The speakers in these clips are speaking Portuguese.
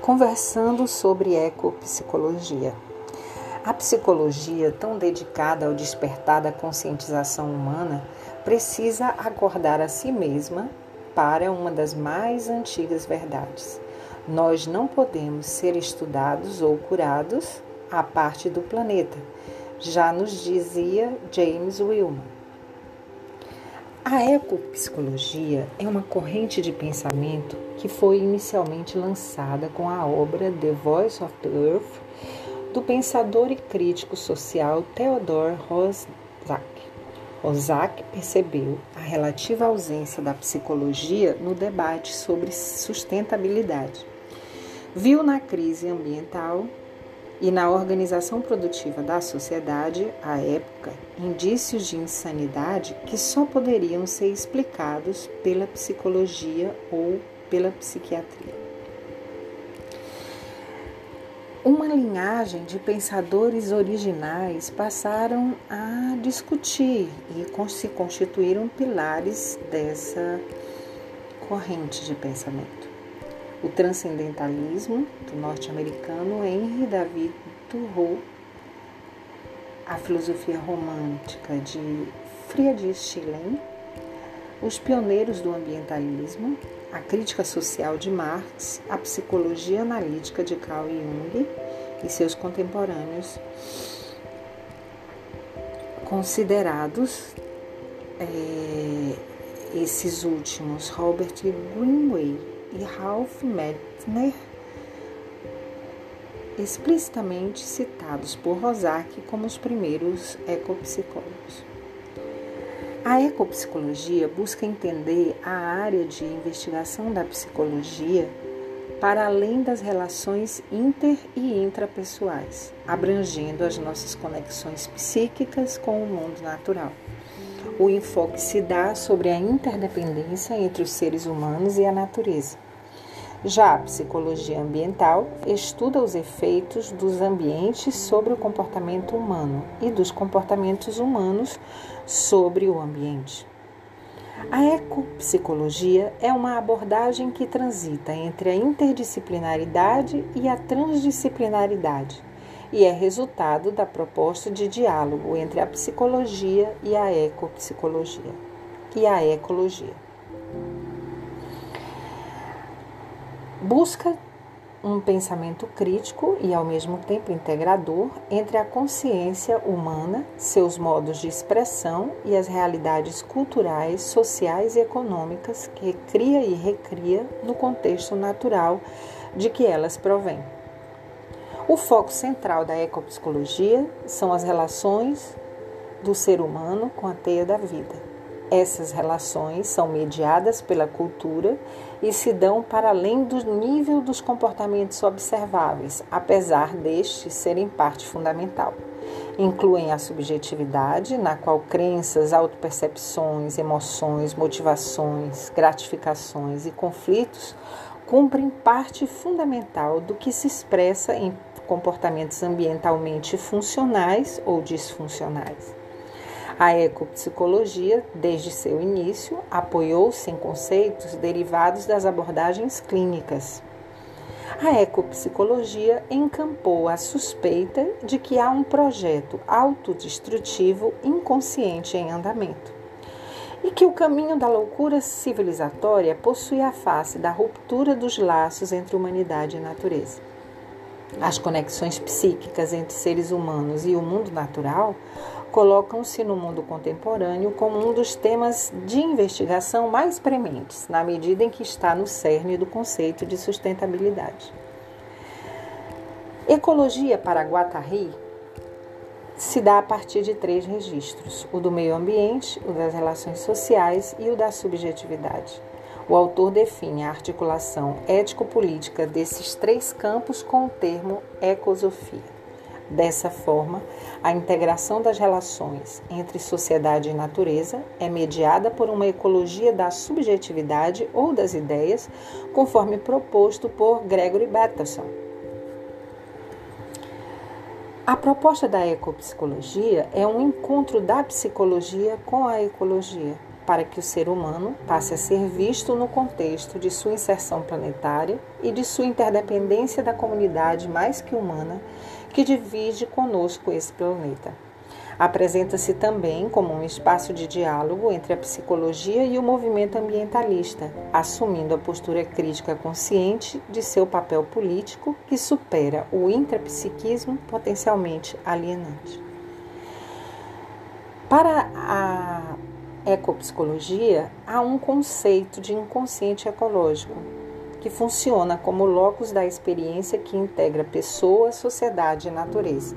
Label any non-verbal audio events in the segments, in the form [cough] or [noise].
Conversando sobre ecopsicologia. A psicologia, tão dedicada ao despertar da conscientização humana, precisa acordar a si mesma para uma das mais antigas verdades. Nós não podemos ser estudados ou curados à parte do planeta, já nos dizia James Wilman. A ecopsicologia é uma corrente de pensamento que foi inicialmente lançada com a obra The Voice of the Earth do pensador e crítico social Theodor Roszak. Roszak percebeu a relativa ausência da psicologia no debate sobre sustentabilidade. Viu na crise ambiental e na organização produtiva da sociedade, à época, indícios de insanidade que só poderiam ser explicados pela psicologia ou pela psiquiatria. Uma linhagem de pensadores originais passaram a discutir e se constituíram pilares dessa corrente de pensamento o transcendentalismo do norte-americano Henry David Thoreau, a filosofia romântica de Friedrich Schiller, os pioneiros do ambientalismo, a crítica social de Marx, a psicologia analítica de Carl Jung e seus contemporâneos, considerados é, esses últimos, Robert Greenway, e Ralph Metzner, explicitamente citados por Rosak como os primeiros ecopsicólogos. A ecopsicologia busca entender a área de investigação da psicologia para além das relações inter e intrapessoais, abrangendo as nossas conexões psíquicas com o mundo natural. O enfoque se dá sobre a interdependência entre os seres humanos e a natureza. Já a psicologia ambiental estuda os efeitos dos ambientes sobre o comportamento humano e dos comportamentos humanos sobre o ambiente. A ecopsicologia é uma abordagem que transita entre a interdisciplinaridade e a transdisciplinaridade e é resultado da proposta de diálogo entre a psicologia e a ecopsicologia e a ecologia. Busca um pensamento crítico e ao mesmo tempo integrador entre a consciência humana, seus modos de expressão e as realidades culturais, sociais e econômicas que cria e recria no contexto natural de que elas provêm. O foco central da ecopsicologia são as relações do ser humano com a teia da vida. Essas relações são mediadas pela cultura e se dão para além do nível dos comportamentos observáveis, apesar destes serem parte fundamental. Incluem a subjetividade, na qual crenças, autopercepções, emoções, motivações, gratificações e conflitos cumprem parte fundamental do que se expressa em comportamentos ambientalmente funcionais ou disfuncionais. A ecopsicologia, desde seu início, apoiou-se em conceitos derivados das abordagens clínicas. A ecopsicologia encampou a suspeita de que há um projeto autodestrutivo inconsciente em andamento e que o caminho da loucura civilizatória possui a face da ruptura dos laços entre humanidade e natureza. As conexões psíquicas entre seres humanos e o mundo natural colocam-se no mundo contemporâneo como um dos temas de investigação mais prementes, na medida em que está no cerne do conceito de sustentabilidade. Ecologia para Guattari se dá a partir de três registros: o do meio ambiente, o das relações sociais e o da subjetividade. O autor define a articulação ético-política desses três campos com o termo ecosofia. Dessa forma, a integração das relações entre sociedade e natureza é mediada por uma ecologia da subjetividade ou das ideias, conforme proposto por Gregory Bateson. A proposta da ecopsicologia é um encontro da psicologia com a ecologia, para que o ser humano passe a ser visto no contexto de sua inserção planetária e de sua interdependência da comunidade mais que humana que divide conosco esse planeta. Apresenta-se também como um espaço de diálogo entre a psicologia e o movimento ambientalista, assumindo a postura crítica consciente de seu papel político que supera o intrapsiquismo potencialmente alienante. Para a ecopsicologia, há um conceito de inconsciente ecológico, que funciona como locus da experiência que integra pessoa, sociedade e natureza.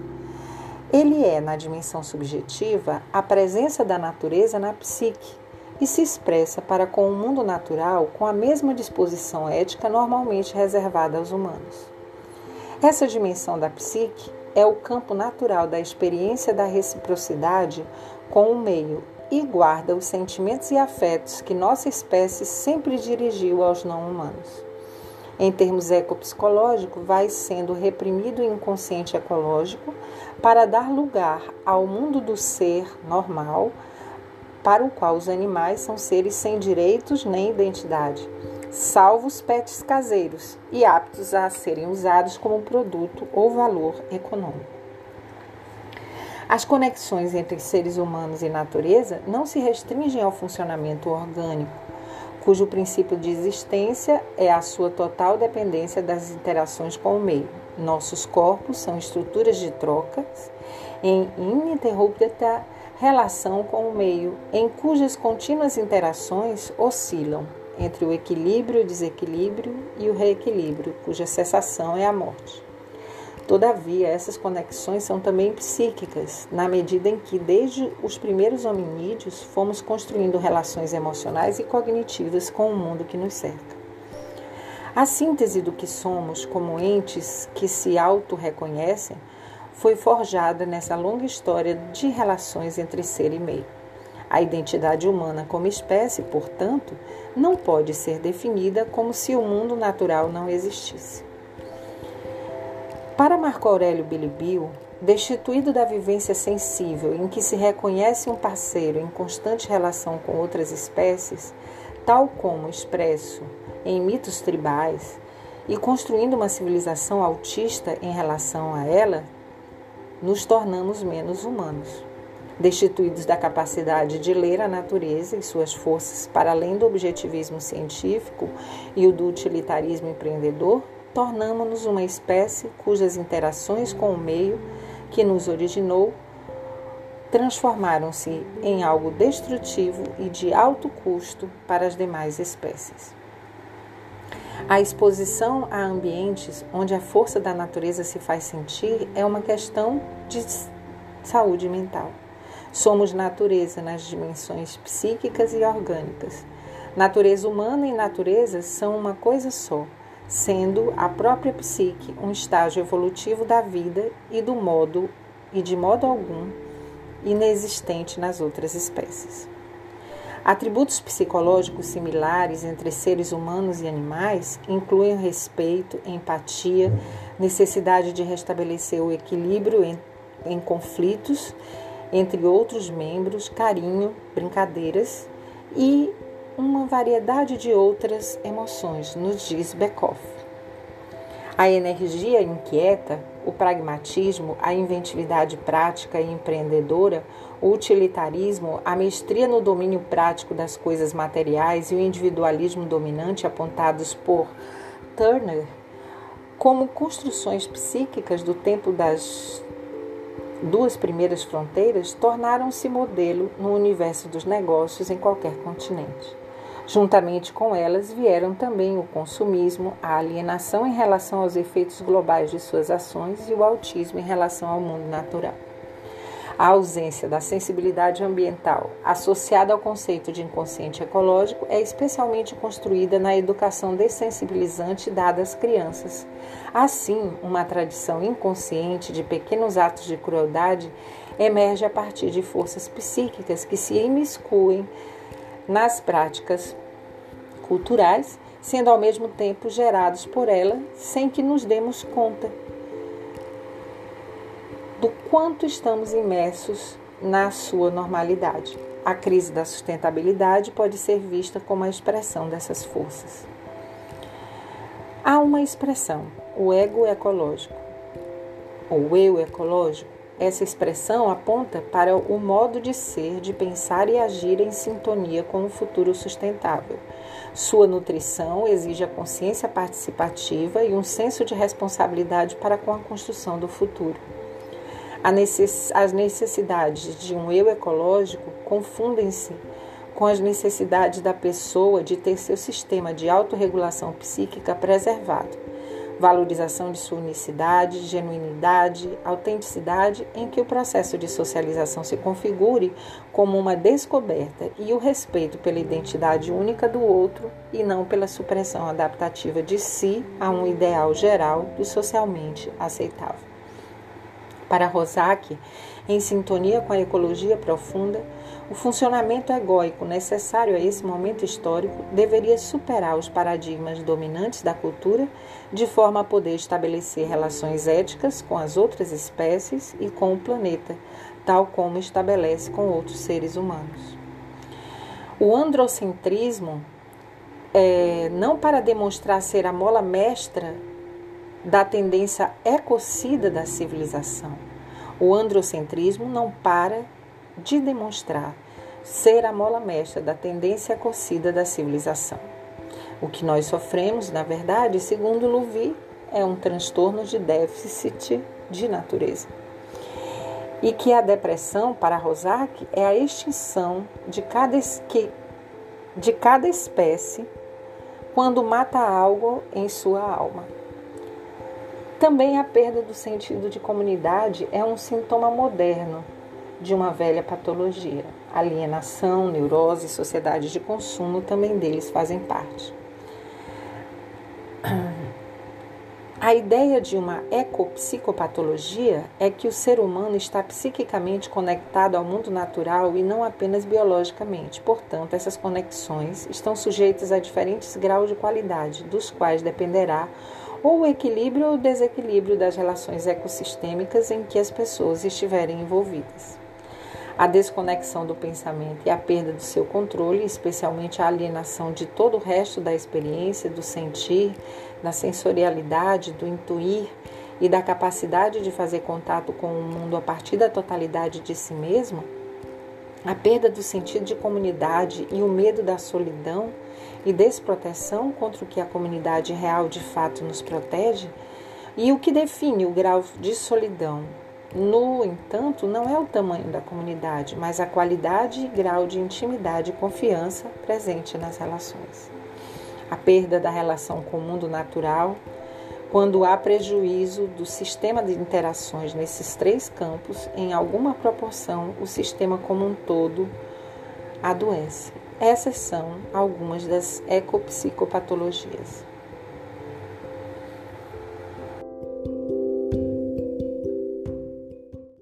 Ele é, na dimensão subjetiva, a presença da natureza na psique e se expressa para com o mundo natural com a mesma disposição ética normalmente reservada aos humanos. Essa dimensão da psique é o campo natural da experiência da reciprocidade com o meio e guarda os sentimentos e afetos que nossa espécie sempre dirigiu aos não humanos. Em termos ecopsicológicos, vai sendo reprimido o inconsciente ecológico para dar lugar ao mundo do ser normal, para o qual os animais são seres sem direitos nem identidade, salvo os pets caseiros e aptos a serem usados como produto ou valor econômico. As conexões entre seres humanos e natureza não se restringem ao funcionamento orgânico, cujo princípio de existência é a sua total dependência das interações com o meio. Nossos corpos são estruturas de trocas em ininterrupta relação com o meio, em cujas contínuas interações oscilam entre o equilíbrio o desequilíbrio e o reequilíbrio, cuja cessação é a morte. Todavia, essas conexões são também psíquicas, na medida em que, desde os primeiros hominídeos, fomos construindo relações emocionais e cognitivas com o mundo que nos cerca. A síntese do que somos como entes que se auto-reconhecem foi forjada nessa longa história de relações entre ser e meio. A identidade humana como espécie, portanto, não pode ser definida como se o mundo natural não existisse. Para Marco Aurélio Bilibio, destituído da vivência sensível em que se reconhece um parceiro em constante relação com outras espécies, tal como expresso em mitos tribais, e construindo uma civilização autista em relação a ela, nos tornamos menos humanos. Destituídos da capacidade de ler a natureza e suas forças para além do objetivismo científico e o do utilitarismo empreendedor, tornamos-nos uma espécie cujas interações com o meio que nos originou transformaram-se em algo destrutivo e de alto custo para as demais espécies. A exposição a ambientes onde a força da natureza se faz sentir é uma questão de saúde mental. Somos natureza nas dimensões psíquicas e orgânicas. Natureza humana e natureza são uma coisa só sendo a própria psique um estágio evolutivo da vida e do modo e de modo algum inexistente nas outras espécies. Atributos psicológicos similares entre seres humanos e animais incluem respeito, empatia, necessidade de restabelecer o equilíbrio em, em conflitos entre outros membros, carinho, brincadeiras e uma variedade de outras emoções, nos diz Beckhoff. A energia inquieta, o pragmatismo, a inventividade prática e empreendedora, o utilitarismo, a mestria no domínio prático das coisas materiais e o individualismo dominante apontados por Turner como construções psíquicas do tempo das duas primeiras fronteiras tornaram-se modelo no universo dos negócios em qualquer continente. Juntamente com elas vieram também o consumismo, a alienação em relação aos efeitos globais de suas ações e o autismo em relação ao mundo natural. A ausência da sensibilidade ambiental, associada ao conceito de inconsciente ecológico, é especialmente construída na educação dessensibilizante dada às crianças. Assim, uma tradição inconsciente de pequenos atos de crueldade emerge a partir de forças psíquicas que se imiscuem nas práticas culturais, sendo ao mesmo tempo gerados por ela sem que nos demos conta do quanto estamos imersos na sua normalidade. A crise da sustentabilidade pode ser vista como a expressão dessas forças. Há uma expressão, o ego ecológico, ou eu ecológico. Essa expressão aponta para o modo de ser, de pensar e agir em sintonia com o futuro sustentável. Sua nutrição exige a consciência participativa e um senso de responsabilidade para com a construção do futuro. As necessidades de um eu ecológico confundem-se com as necessidades da pessoa de ter seu sistema de autorregulação psíquica preservado, valorização de sua unicidade, genuinidade, autenticidade, em que o processo de socialização se configure como uma descoberta e o respeito pela identidade única do outro e não pela supressão adaptativa de si a um ideal geral do socialmente aceitável. Para Rosak, em sintonia com a ecologia profunda, o funcionamento egóico necessário a esse momento histórico deveria superar os paradigmas dominantes da cultura, de forma a poder estabelecer relações éticas com as outras espécies e com o planeta, tal como estabelece com outros seres humanos. O androcentrismo, é, não para demonstrar ser a mola mestra da tendência ecocida da civilização. O androcentrismo não para de demonstrar ser a mola mestra da tendência ecocida da civilização. O que nós sofremos, na verdade, segundo Louvi, é um transtorno de déficit de natureza. E que a depressão, para Rosak, é a extinção de cada, de cada espécie quando mata algo em sua alma. Também a perda do sentido de comunidade é um sintoma moderno de uma velha patologia. Alienação, neurose e sociedade de consumo também deles fazem parte. [clears throat] A ideia de uma ecopsicopatologia é que o ser humano está psiquicamente conectado ao mundo natural e não apenas biologicamente. Portanto, essas conexões estão sujeitas a diferentes graus de qualidade, dos quais dependerá ou o equilíbrio ou desequilíbrio das relações ecossistêmicas em que as pessoas estiverem envolvidas. A desconexão do pensamento e a perda do seu controle, especialmente a alienação de todo o resto da experiência, do sentir, da sensorialidade, do intuir e da capacidade de fazer contato com o mundo a partir da totalidade de si mesmo, a perda do sentido de comunidade e o medo da solidão e desproteção contra o que a comunidade real de fato nos protege, e o que define o grau de solidão. No entanto, não é o tamanho da comunidade, mas a qualidade e grau de intimidade e confiança presente nas relações. A perda da relação com o mundo natural, quando há prejuízo do sistema de interações nesses três campos, em alguma proporção, o sistema como um todo adoece. Essas são algumas das ecopsicopatologias.